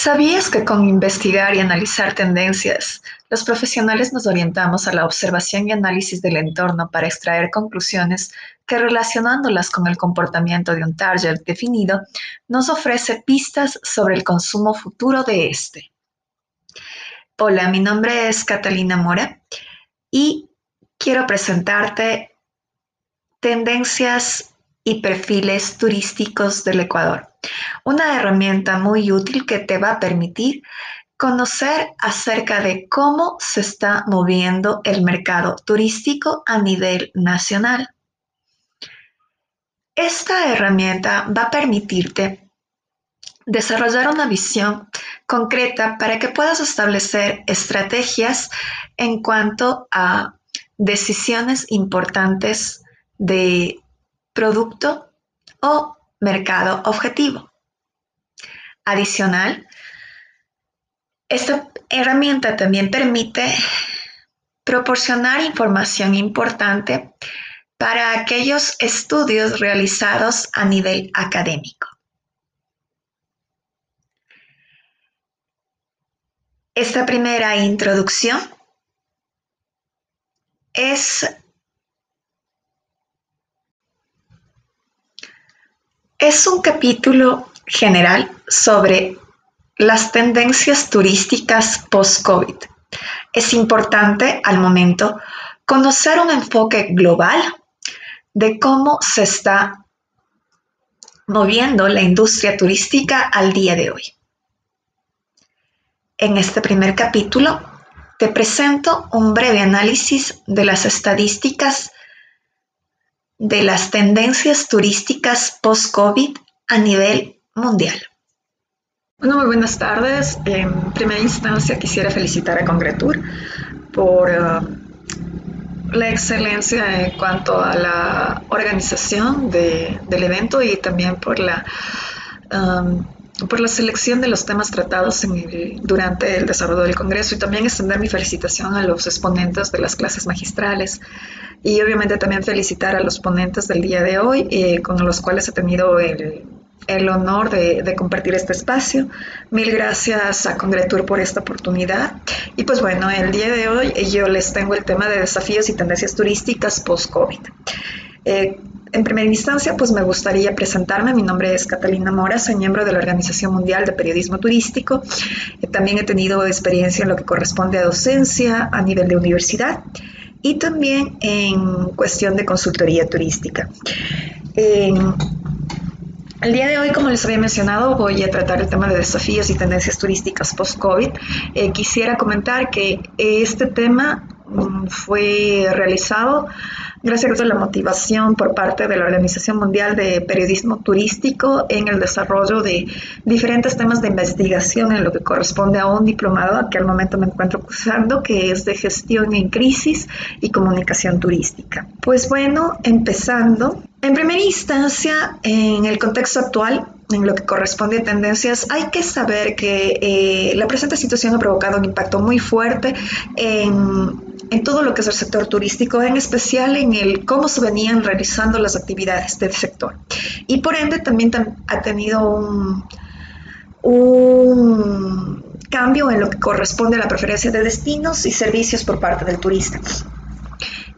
¿Sabías que con investigar y analizar tendencias, los profesionales nos orientamos a la observación y análisis del entorno para extraer conclusiones que relacionándolas con el comportamiento de un target definido, nos ofrece pistas sobre el consumo futuro de este? Hola, mi nombre es Catalina Mora y quiero presentarte tendencias y perfiles turísticos del Ecuador. Una herramienta muy útil que te va a permitir conocer acerca de cómo se está moviendo el mercado turístico a nivel nacional. Esta herramienta va a permitirte desarrollar una visión concreta para que puedas establecer estrategias en cuanto a decisiones importantes de producto o mercado objetivo. Adicional, esta herramienta también permite proporcionar información importante para aquellos estudios realizados a nivel académico. Esta primera introducción es Es un capítulo general sobre las tendencias turísticas post-COVID. Es importante al momento conocer un enfoque global de cómo se está moviendo la industria turística al día de hoy. En este primer capítulo te presento un breve análisis de las estadísticas de las tendencias turísticas post-COVID a nivel mundial. Bueno, muy buenas tardes. En primera instancia quisiera felicitar a Congretur por uh, la excelencia en cuanto a la organización del evento y también por la um, por la selección de los temas tratados durante el desarrollo del Congreso y también extender mi felicitación a los exponentes de las clases magistrales y obviamente también felicitar a los ponentes del día de hoy eh, con los cuales he tenido el, honor de, de, compartir este espacio. Mil gracias a Congretur por esta oportunidad. Y pues bueno, el día de hoy yo les tengo el tema de desafíos y tendencias turísticas post-COVID. Eh, en primera instancia, pues me gustaría presentarme. Mi nombre es Catalina Mora, soy miembro de la Organización Mundial de Periodismo Turístico. Eh, también he tenido experiencia en lo que corresponde a docencia a nivel de universidad y también en cuestión de consultoría turística. el día de hoy, como les había mencionado, voy a tratar el tema de desafíos y tendencias turísticas post-COVID. Eh, quisiera comentar que este tema mm, fue realizado gracias a la motivación por parte de la Organización Mundial de Periodismo Turístico en el desarrollo de diferentes temas de investigación en lo que corresponde a un diplomado que al momento me encuentro cursando, que es de gestión en crisis y comunicación turística. Pues bueno, empezando, en primera instancia, en el contexto actual, en lo que corresponde a tendencias, hay que saber que eh, la presente situación ha provocado un impacto muy fuerte en en todo lo que es el sector turístico, en especial en el cómo se venían realizando las actividades del sector. Y por ende también ha tenido un, un cambio en lo que corresponde a la preferencia de destinos y servicios por parte del turista.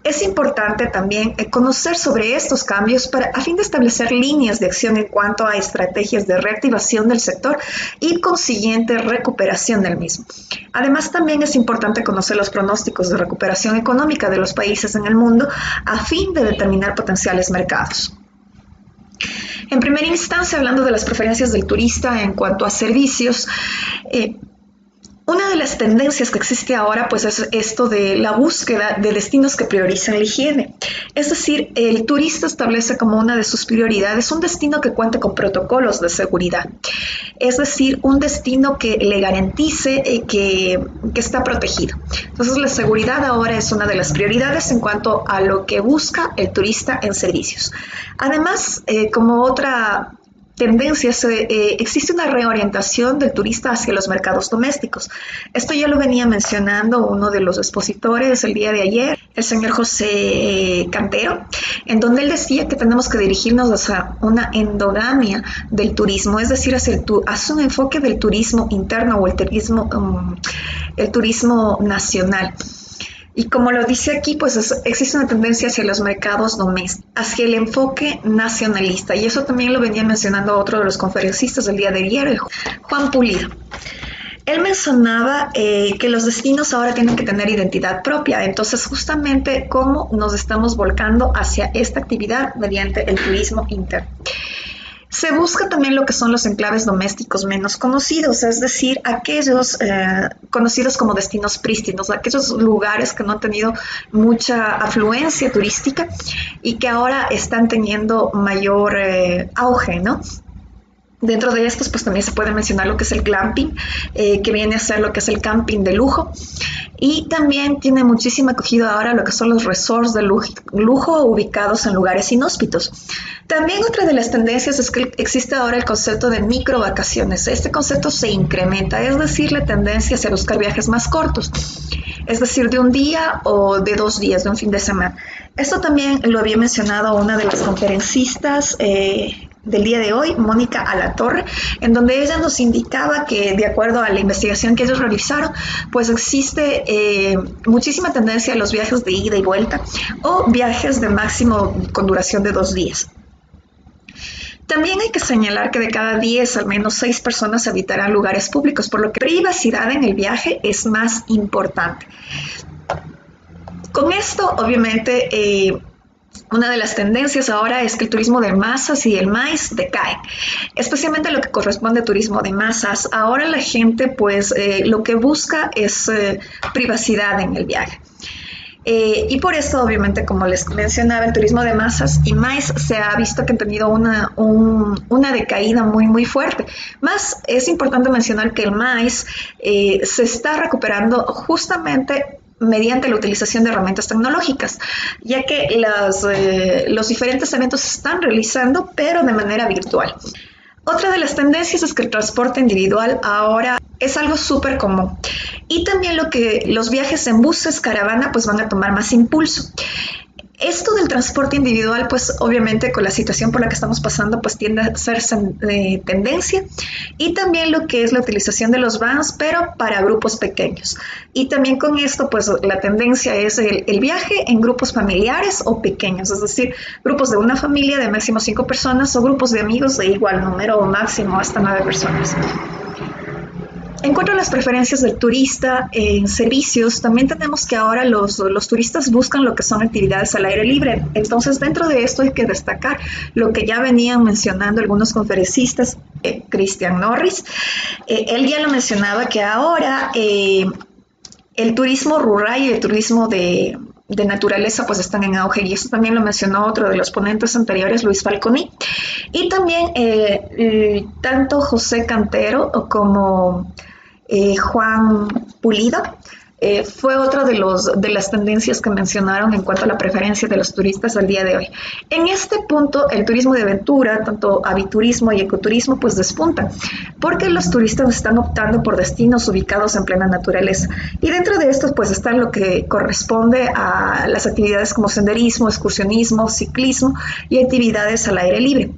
Es importante también eh, conocer sobre estos cambios para, a fin de establecer líneas de acción en cuanto a estrategias de reactivación del sector y consiguiente recuperación del mismo. Además, también es importante conocer los pronósticos de recuperación económica de los países en el mundo a fin de determinar potenciales mercados. En primera instancia, hablando de las preferencias del turista en cuanto a servicios, eh, una de las tendencias que existe ahora pues es esto de la búsqueda de destinos que priorizan la higiene. Es decir, el turista establece como una de sus prioridades un destino que cuente con protocolos de seguridad. Es decir, un destino que le garantice eh, que, está protegido. Entonces la seguridad ahora es una de las prioridades en cuanto a lo que busca el turista en servicios. Además, eh, como otra tendencias, eh, existe una reorientación del turista hacia los mercados domésticos. Esto ya lo venía mencionando uno de los expositores el día de ayer, el señor José Cantero, en donde él decía que tenemos que dirigirnos hacia una endogamia del turismo, es decir, hacia, el hacia un enfoque del turismo interno o el turismo, um, el turismo nacional. Y como lo dice aquí, pues existe una tendencia hacia los mercados domésticos, hacia el enfoque nacionalista. Y eso también lo venía mencionando otro de los conferencistas del día de ayer, Juan Pulido. Él mencionaba eh, que los destinos ahora tienen que tener identidad propia, entonces justamente cómo nos estamos volcando hacia esta actividad mediante el turismo interno. Se busca también lo que son los enclaves domésticos menos conocidos, es decir, aquellos eh, conocidos como destinos prístinos, aquellos lugares que no han tenido mucha afluencia turística y que ahora están teniendo mayor eh, auge, ¿no? Dentro de estos, pues también se puede mencionar lo que es el glamping, eh, que viene a ser lo que es el camping de lujo. Y también tiene muchísima acogida ahora lo que son los resorts de lujo, ubicados en lugares inhóspitos. También otra de las tendencias es que existe ahora el concepto de micro vacaciones. Este concepto se incrementa, es decir, la tendencia hacia buscar viajes más cortos, es decir, de un día o de dos días, de un fin de semana. Esto también lo había mencionado una de las conferencistas. Eh, del día de hoy, Mónica Alatorre, en donde ella nos indicaba que de acuerdo a la investigación que ellos realizaron, pues existe eh, muchísima tendencia a los viajes de ida y vuelta o viajes de máximo con duración de dos días. También hay que señalar que de cada 10, al menos 6 personas habitarán lugares públicos, por lo que privacidad en el viaje es más importante. Con esto, obviamente, eh, una de las tendencias ahora es que el turismo de masas y el maíz decae, especialmente lo que corresponde a turismo de masas. Ahora la gente pues eh, lo que busca es eh, privacidad en el viaje. Eh, y por eso, obviamente, como les mencionaba, el turismo de masas y maíz se ha visto que han tenido una, una decaída muy, muy fuerte. Más es importante mencionar que el maíz se está recuperando justamente mediante la utilización de herramientas tecnológicas, ya que eh, los diferentes eventos se están realizando, pero de manera virtual. Otra de las tendencias es que el transporte individual ahora es algo súper común. Y también lo que los viajes en buses, caravana, pues van a tomar más impulso. Esto del transporte individual, pues obviamente con la situación por la que estamos pasando, pues tiende a ser eh, tendencia. Y también lo que es la utilización de los vans, pero para grupos pequeños. Y también con esto, pues la tendencia es el, el viaje en grupos familiares o pequeños, es decir, grupos de una familia de máximo cinco personas o grupos de amigos de igual número o máximo hasta nueve personas. En cuanto a las preferencias del turista en servicios, también tenemos que ahora los, los, turistas buscan lo que son actividades al aire libre. Entonces, dentro de esto hay que destacar lo que ya venían mencionando algunos conferencistas, eh, Christian Norris. Eh, él ya lo mencionaba que ahora eh, el turismo rural y el turismo de, de naturaleza pues están en auge y eso también lo mencionó otro de los ponentes anteriores, Luis Falconi. Y también tanto José Cantero como eh, Juan Pulido, eh, fue otra de, los, de las tendencias que mencionaron en cuanto a la preferencia de los turistas al día de hoy. En este punto, el turismo de aventura, tanto aviturismo y ecoturismo, pues despuntan, porque los turistas están optando por destinos ubicados en plena naturaleza. Y dentro de estos, pues está lo que corresponde a las actividades como senderismo, excursionismo, ciclismo y actividades al aire libre.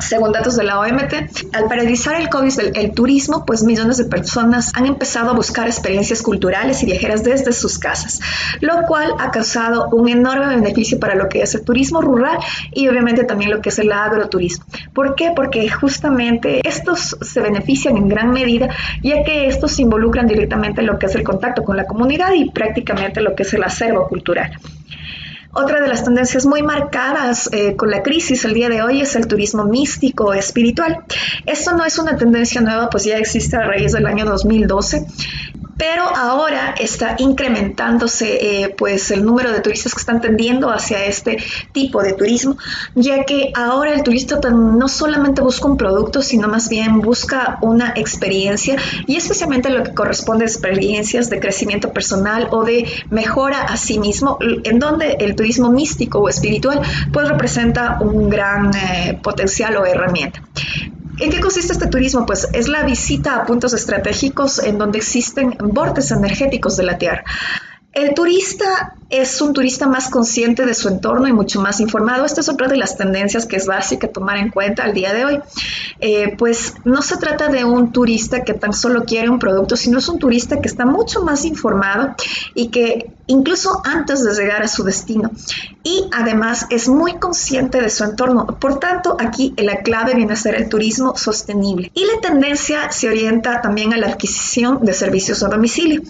Según datos de la OMT, al paralizar el COVID el, turismo, pues millones de personas han empezado a buscar experiencias culturales y viajeras desde sus casas, lo cual ha causado un enorme beneficio para lo que es el turismo rural y obviamente también lo que es el agroturismo. ¿Por qué? Porque justamente estos se benefician en gran medida, ya que estos involucran directamente en lo que es el contacto con la comunidad y prácticamente lo que es el acervo cultural. Otra de las tendencias muy marcadas eh, con la crisis el día de hoy es el turismo místico espiritual. Esto no es una tendencia nueva, pues ya existe a raíz del año 2012 pero ahora está incrementándose eh, pues el número de turistas que están tendiendo hacia este tipo de turismo, ya que ahora el turista no solamente busca un producto, sino más bien busca una experiencia y especialmente lo que corresponde a experiencias de crecimiento personal o de mejora a sí mismo, en donde el turismo místico o espiritual pues representa un gran eh, potencial o herramienta. ¿En qué consiste este turismo? Pues es la visita a puntos estratégicos en donde existen bordes energéticos de la Tierra. El turista es un turista más consciente de su entorno y mucho más informado. Esta es otra de las tendencias que es básica tomar en cuenta al día de hoy. Eh, pues no se trata de un turista que tan solo quiere un producto, sino es un turista que está mucho más informado y que incluso antes de llegar a su destino. Y además es muy consciente de su entorno. Por tanto, aquí la clave viene a ser el turismo sostenible. Y la tendencia se orienta también a la adquisición de servicios a domicilio,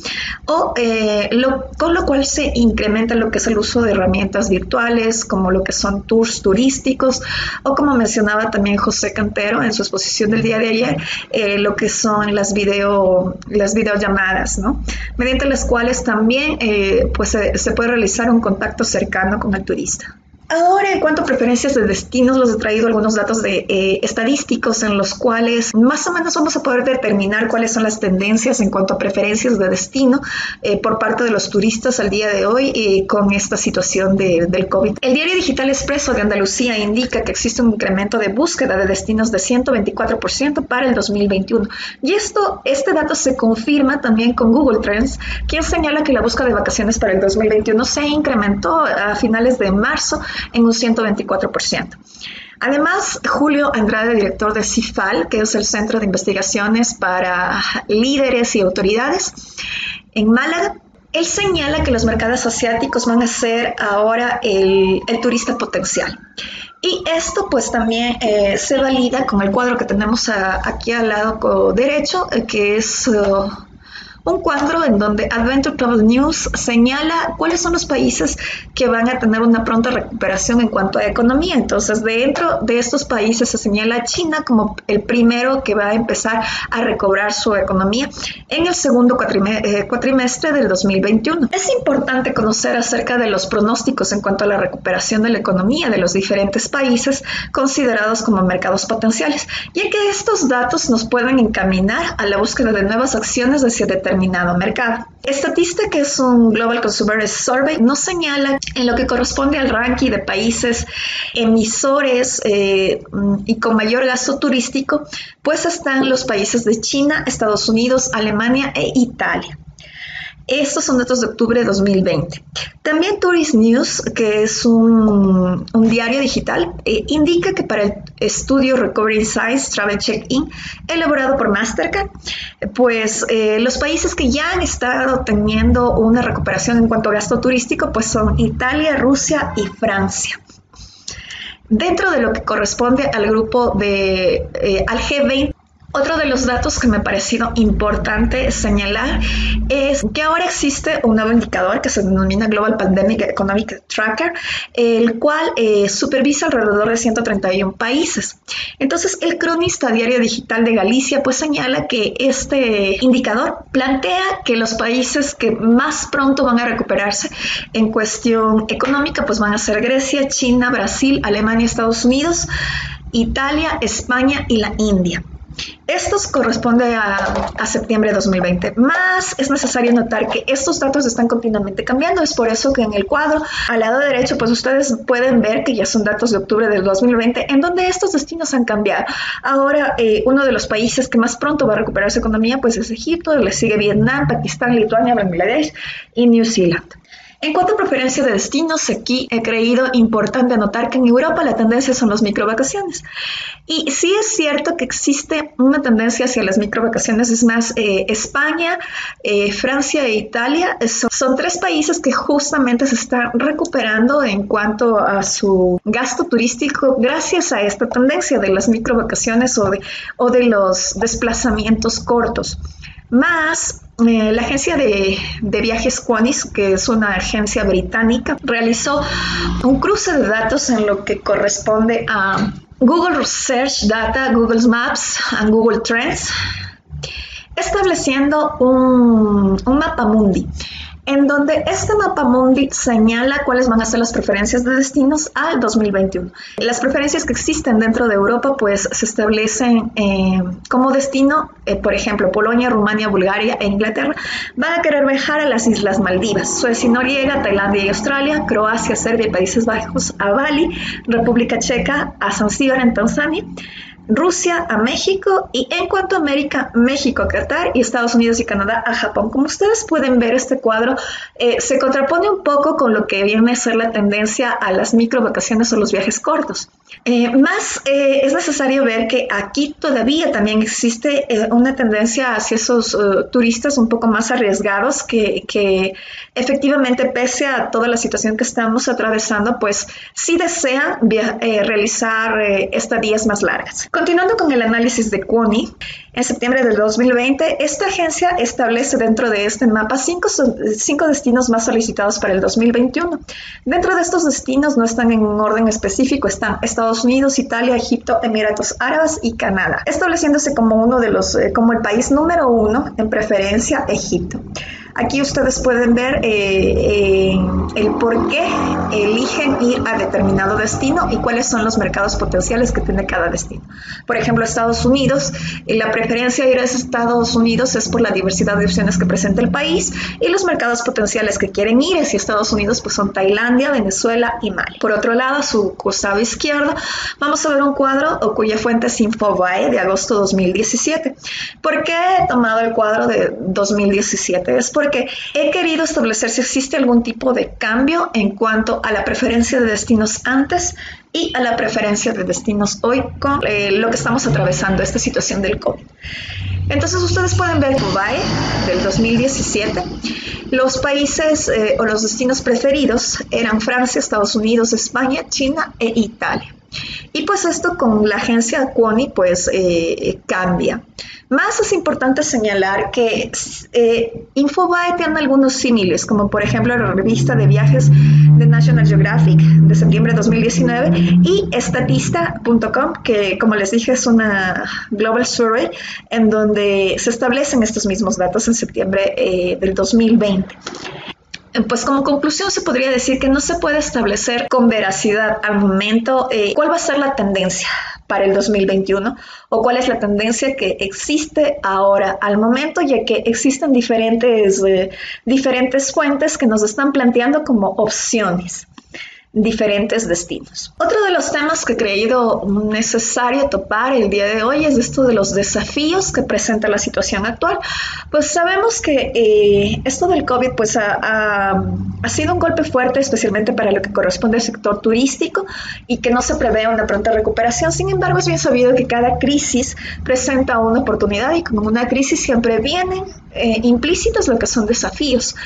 o eh, con lo cual se incrementa lo que es el uso de herramientas virtuales, como lo que son tours turísticos, o como mencionaba también José Cantero en su exposición del día de ayer, eh, lo que son las, video, las videollamadas, ¿no? mediante las cuales también eh, pues, se puede realizar un contacto cercano con el turista. Ahora, en cuanto a preferencias de destinos, les he traído algunos datos de, eh, estadísticos en los cuales más o menos vamos a poder determinar cuáles son las tendencias en cuanto a preferencias de destino eh, por parte de los turistas al día de hoy eh, con esta situación del COVID. El diario digital Expreso de Andalucía indica que existe un incremento de búsqueda de destinos de 124% para el 2021. Y esto, este dato se confirma también con Google Trends, quien señala que la búsqueda de vacaciones para el 2021 se incrementó a finales de marzo en un 124%. Además, Julio Andrade, director de CIFAL, que es el Centro de Investigaciones para Líderes y Autoridades en Málaga, él señala que los mercados asiáticos van a ser ahora el, turista potencial. Y esto pues también eh, se valida con el cuadro que tenemos aquí al lado derecho, eh, que es... Uh, un cuadro en donde Adventure Travel News señala cuáles son los países que van a tener una pronta recuperación en cuanto a economía. Entonces, dentro de estos países se señala China como el primero que va a empezar a recobrar su economía en el segundo eh, cuatrimestre del 2021. Es importante conocer acerca de los pronósticos en cuanto a la recuperación de la economía de los diferentes países considerados como mercados potenciales, ya que estos datos nos pueden encaminar a la búsqueda de nuevas acciones hacia determinados determinado mercado. Statista, que es un Global Consumer Survey, nos señala en lo que corresponde al ranking de países emisores eh, y con mayor gasto turístico, pues están los países de China, Estados Unidos, Alemania e Italia. Estos son datos de octubre de 2020. También Tourist News, que es un, diario digital, eh, indica que para el estudio Recovery Science Travel Check-in, elaborado por Mastercard, pues eh, los países que ya han estado teniendo una recuperación en cuanto a gasto turístico, pues son Italia, Rusia y Francia. Dentro de lo que corresponde al grupo de eh, al G20, otro de los datos que me ha parecido importante señalar es que ahora existe un nuevo indicador que se denomina Global Pandemic Economic Tracker, el cual eh, supervisa alrededor de 131 países. Entonces, el cronista Diario Digital de Galicia pues señala que este indicador plantea que los países que más pronto van a recuperarse en cuestión económica pues van a ser Grecia, China, Brasil, Alemania, Estados Unidos, Italia, España y la India. Esto corresponde a, septiembre de 2020. Más es necesario notar que estos datos están continuamente cambiando. Es por eso que en el cuadro al lado derecho, pues ustedes pueden ver que ya son datos de octubre del 2020, en donde estos destinos han cambiado. Ahora, eh, uno de los países que más pronto va a recuperar su economía, pues es Egipto, le sigue Vietnam, Pakistán, Lituania, Bangladesh y New Zealand. En cuanto a preferencia de destinos, aquí he creído importante anotar que en Europa la tendencia son las microvacaciones. Y sí es cierto que existe una tendencia hacia las microvacaciones, es más, eh, España, eh, Francia e Italia son, tres países que justamente se están recuperando en cuanto a su gasto turístico gracias a esta tendencia de las microvacaciones o de, o de los desplazamientos cortos. Más eh, la agencia de, viajes Quanis, que es una agencia británica, realizó un cruce de datos en lo que corresponde a Google Search Data, Google Maps y Google Trends. estableciendo un mapa mundi en donde este mapa mundi señala cuáles van a ser las preferencias de destinos al 2021. Las preferencias que existen dentro de Europa pues se establecen eh, como destino, eh, por ejemplo, Polonia, Rumania, Bulgaria e Inglaterra van a querer viajar a las Islas Maldivas, Suecia y Noriega, Tailandia y Australia, Croacia, Serbia y Países Bajos a Bali, República Checa a Zanzíbar en Tanzania, Rusia a México y en cuanto a América, México a Qatar y Estados Unidos y Canadá a Japón. Como ustedes pueden ver, este cuadro eh, se contrapone un poco con lo que viene a ser la tendencia a las micro vacaciones o los viajes cortos. Eh, más eh, es necesario ver que aquí todavía también existe una tendencia hacia esos turistas un poco más arriesgados que, que, efectivamente, pese a toda la situación que estamos atravesando, pues sí desean realizar estadías más largas. Continuando con el análisis de CUNY, en septiembre del 2020, esta agencia establece dentro de este mapa cinco, destinos más solicitados para el 2021. Dentro de estos destinos no están en un orden específico, están Estados Unidos, Italia, Egipto, Emiratos Árabes y Canadá, estableciéndose como eh, como el país número uno en preferencia Egipto. Aquí ustedes pueden ver eh, el por qué eligen ir a determinado destino y cuáles son los mercados potenciales que tiene cada destino. Por ejemplo, Estados Unidos, la preferencia de ir a Estados Unidos es por la diversidad de opciones que presenta el país y los mercados potenciales que quieren ir hacia Estados Unidos pues son Tailandia, Venezuela y Mali. Por otro lado, a su costado izquierdo, vamos a ver un cuadro cuya fuente es Infobae de agosto 2017. ¿Por qué he tomado el cuadro de 2017? Es porque he querido establecer si existe algún tipo de cambio en cuanto a la preferencia de destinos antes y a la preferencia de destinos hoy con eh, lo que estamos atravesando, esta situación del COVID. Entonces ustedes pueden ver Dubai del 2017. Los países eh, o los destinos preferidos eran Francia, Estados Unidos, España, China e Italia. Y pues esto con la agencia Cuoni pues eh, cambia. Más es importante señalar que eh, Infobae tiene algunos símiles, como por ejemplo la revista de viajes de National Geographic de septiembre de 2019 y Estatista.com, que como les dije es una global survey en donde se establecen estos mismos datos en septiembre eh, del 2020. Pues como conclusión se podría decir que no se puede establecer con veracidad al momento eh, cuál va a ser la tendencia para el 2021 o cuál es la tendencia que existe ahora al momento, ya que existen diferentes, eh, diferentes fuentes que nos están planteando como opciones diferentes destinos. Otro de los temas que he creído necesario topar el día de hoy es esto de los desafíos que presenta la situación actual. Pues sabemos que eh, esto del COVID pues ha, ha, sido un golpe fuerte, especialmente para lo que corresponde al sector turístico y que no se prevé una pronta recuperación. Sin embargo, es bien sabido que cada crisis presenta una oportunidad y con una crisis siempre vienen eh, implícitos lo que son desafíos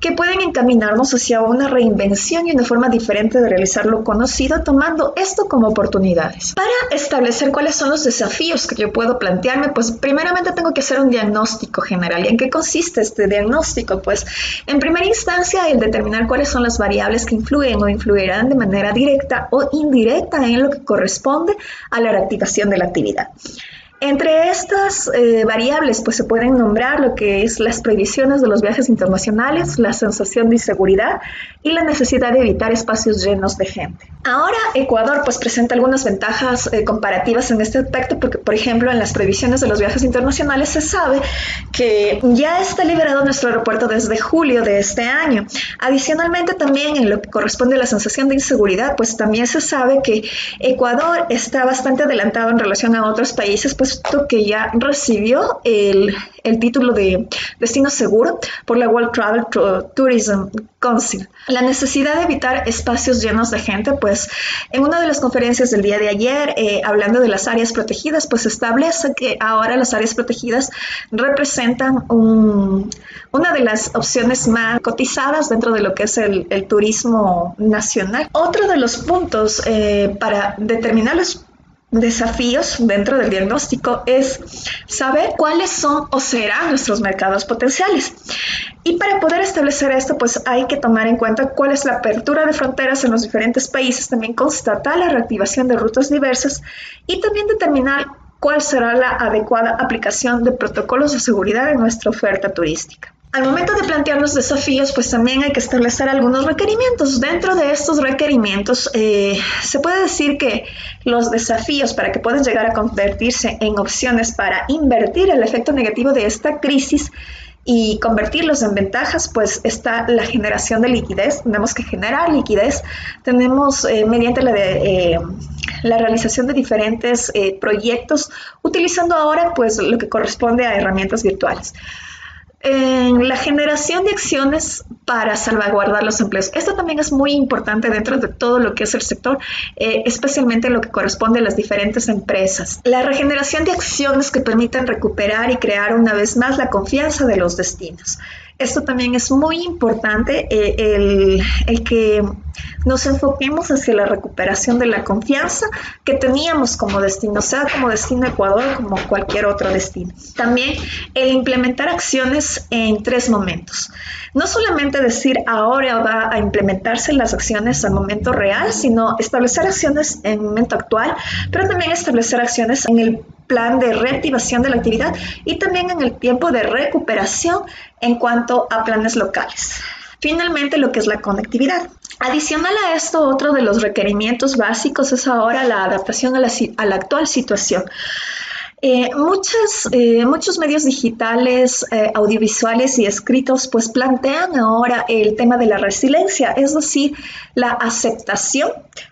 que pueden encaminarnos hacia una reinvención y una forma diferente de realizar lo conocido, tomando esto como oportunidades. Para establecer cuáles son los desafíos que yo puedo plantearme, pues primeramente tengo que hacer un diagnóstico general. ¿Y en qué consiste este diagnóstico? Pues en primera instancia el determinar cuáles son las variables que influyen o influirán de manera directa o indirecta en lo que corresponde a la reactivación de la actividad. Entre estas eh, variables, pues se pueden nombrar lo que es las prohibiciones de los viajes internacionales, la sensación de inseguridad y la necesidad de evitar espacios llenos de gente. Ahora Ecuador pues presenta algunas ventajas eh, comparativas en este aspecto porque, por ejemplo, en las prohibiciones de los viajes internacionales se sabe que ya está liberado nuestro aeropuerto desde julio de este año. Adicionalmente también en lo que corresponde a la sensación de inseguridad, pues también se sabe que Ecuador está bastante adelantado en relación a otros países, pues que ya recibió el, título de destino seguro por la World Travel Tourism Council. La necesidad de evitar espacios llenos de gente, pues en una de las conferencias del día de ayer, eh, hablando de las áreas protegidas, pues establece que ahora las áreas protegidas representan una de las opciones más cotizadas dentro de lo que es el, turismo nacional. Otro de los puntos eh, para determinar los desafíos dentro del diagnóstico es saber cuáles son o serán nuestros mercados potenciales. Y para poder establecer esto, pues hay que tomar en cuenta cuál es la apertura de fronteras en los diferentes países, también constatar la reactivación de rutas diversas y también determinar cuál será la adecuada aplicación de protocolos de seguridad en nuestra oferta turística. Al momento de plantear los desafíos, pues también hay que establecer algunos requerimientos. Dentro de estos requerimientos, eh, se puede decir que los desafíos para que puedan llegar a convertirse en opciones para invertir el efecto negativo de esta crisis y convertirlos en ventajas, pues está la generación de liquidez. Tenemos que generar liquidez. Tenemos eh, mediante la, eh, la realización de diferentes proyectos, utilizando ahora pues lo que corresponde a herramientas virtuales en la generación de acciones para salvaguardar los empleos. Esto también es muy importante dentro de todo lo que es el sector, eh, especialmente lo que corresponde a las diferentes empresas. La regeneración de acciones que permitan recuperar y crear una vez más la confianza de los destinos. Esto también es muy importante, eh, el, el que nos enfoquemos hacia la recuperación de la confianza que teníamos como destino, sea como destino Ecuador como cualquier otro destino. También el implementar acciones en tres momentos. No solamente decir ahora va a implementarse las acciones al momento real, sino establecer acciones en el momento actual, pero también establecer acciones en el plan de reactivación de la actividad y también en el tiempo de recuperación en cuanto a planes locales. Finalmente, lo que es la conectividad. Adicional a esto, otro de los requerimientos básicos es ahora la adaptación a la, actual situación. Eh, eh, muchos medios digitales, eh, audiovisuales y escritos pues plantean ahora el tema de la resiliencia, es decir, la aceptación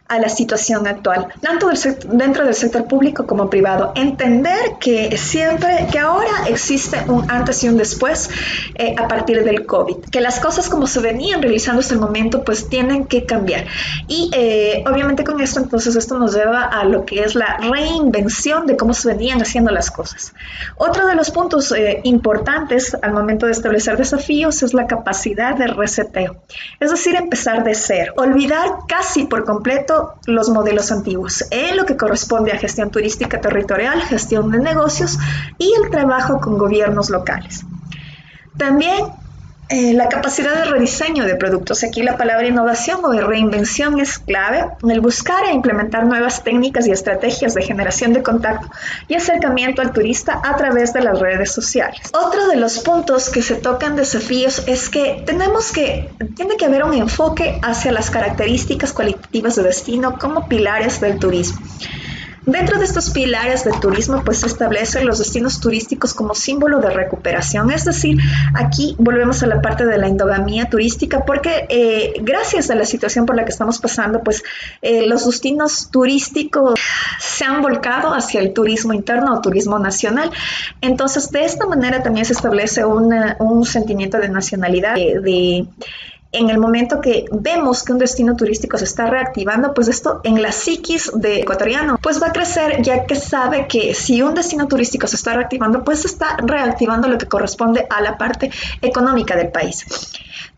a la situación actual, tanto dentro del sector público como privado. Entender que siempre, que ahora existe un antes y un después eh, a partir del COVID, que las cosas como se venían realizando hasta el momento pues tienen que cambiar. Y eh, obviamente con esto entonces esto nos lleva a lo que es la reinvención de cómo se venían haciendo las cosas. Otro de los puntos eh, importantes al momento de establecer desafíos es la capacidad de reseteo, es decir, empezar de cero, olvidar casi por completo los modelos antiguos en lo que corresponde a gestión turística territorial, gestión de negocios y el trabajo con gobiernos locales. También eh, la capacidad de rediseño de productos. Aquí la palabra innovación o de reinvención es clave. El buscar e implementar nuevas técnicas y estrategias de generación de contacto y acercamiento al turista a través de las redes sociales. Otro de los puntos que se tocan desafíos es que tenemos que, tiene que haber un enfoque hacia las características cualitativas de destino como pilares del turismo. Dentro de estos pilares del turismo, pues se establecen los destinos turísticos como símbolo de recuperación. Es decir, aquí volvemos a la parte de la endogamía turística, porque eh, gracias a la situación por la que estamos pasando, pues eh, los destinos turísticos se han volcado hacia el turismo interno o turismo nacional. Entonces, de esta manera también se establece un sentimiento de nacionalidad, de en el momento que vemos que un destino turístico se está reactivando, pues esto en la psiquis de ecuatoriano, pues va a crecer ya que sabe que si un destino turístico se está reactivando, pues está reactivando lo que corresponde a la parte económica del país.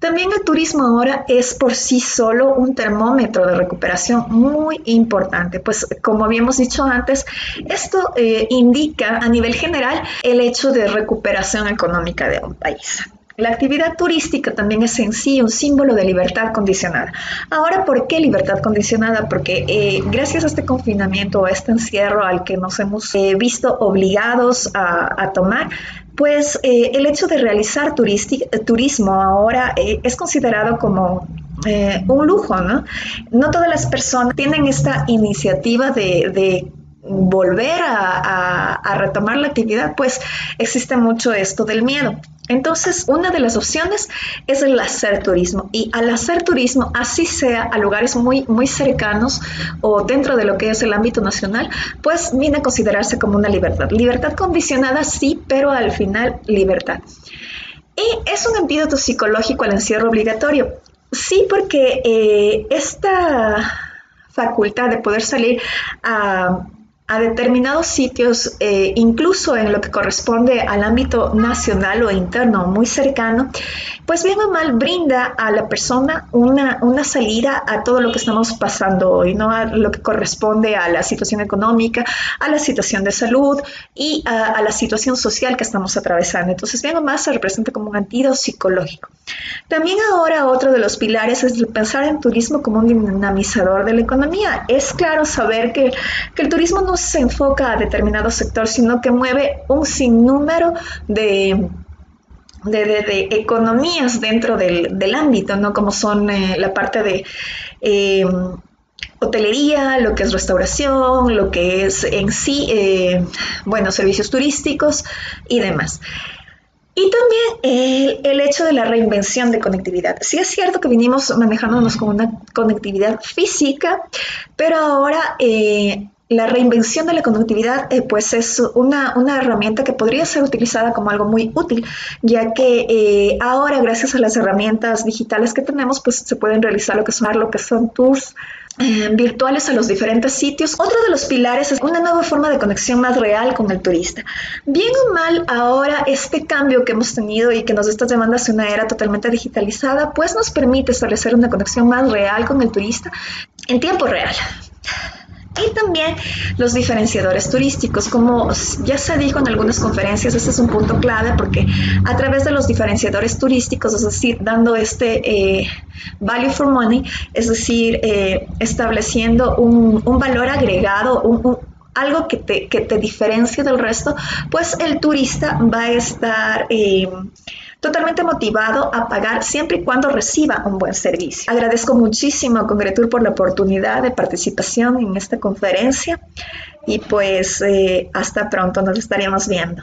También el turismo ahora es por sí solo un termómetro de recuperación muy importante, pues como habíamos dicho antes, esto eh, indica a nivel general el hecho de recuperación económica de un país. La actividad turística también es en sí un símbolo de libertad condicionada. Ahora, ¿por qué libertad condicionada? Porque eh, gracias a este confinamiento, a este encierro al que nos hemos eh, visto obligados a, tomar, pues eh, el hecho de realizar turismo ahora es considerado como un lujo, ¿no? No todas las personas tienen esta iniciativa de, volver a, retomar la actividad, pues existe mucho esto del miedo. Entonces, una de las opciones es el hacer turismo y al hacer turismo, así sea a lugares muy, muy cercanos o dentro de lo que es el ámbito nacional, pues viene a considerarse como una libertad. Libertad condicionada, sí, pero al final libertad. Y es un antídoto psicológico al encierro obligatorio. Sí, porque eh, esta facultad de poder salir a a determinados sitios, eh, incluso en lo que corresponde al ámbito nacional o interno muy cercano, pues bien o mal brinda a la persona una, una salida a todo lo que estamos pasando hoy, ¿no? A lo que corresponde a la situación económica, a la situación de salud y a, la situación social que estamos atravesando. Entonces, bien o mal se representa como un antídoto psicológico. También ahora otro de los pilares es pensar en turismo como un dinamizador de la economía. Es claro saber que, que el turismo no se enfoca a determinado sector, sino que mueve un sinnúmero de, de, economías dentro del, ámbito, ¿no? Como son eh, la parte de eh, hotelería, lo que es restauración, lo que es en sí, eh, bueno, servicios turísticos y demás. Y también el, hecho de la reinvención de conectividad. Sí es cierto que vinimos manejándonos con una conectividad física, pero ahora la reinvención de la conectividad eh, pues es una, herramienta que podría ser utilizada como algo muy útil, ya que eh, ahora gracias a las herramientas digitales que tenemos pues se pueden realizar lo que son, lo que son tours eh, virtuales a los diferentes sitios. Otro de los pilares es una nueva forma de conexión más real con el turista. Bien o mal, ahora este cambio que hemos tenido y que nos está llevando hacia una era totalmente digitalizada, pues nos permite establecer una conexión más real con el turista en tiempo real. Y también los diferenciadores turísticos, como ya se dijo en algunas conferencias, ese es un punto clave porque a través de los diferenciadores turísticos, es decir, dando este eh, value for money, es decir, eh, estableciendo un, valor agregado, algo que te, que te diferencie del resto, pues el turista va a estar... Eh, totalmente motivado a pagar siempre y cuando reciba un buen servicio. Agradezco muchísimo a Congretur por la oportunidad de participación en esta conferencia y pues eh, hasta pronto nos estaríamos viendo.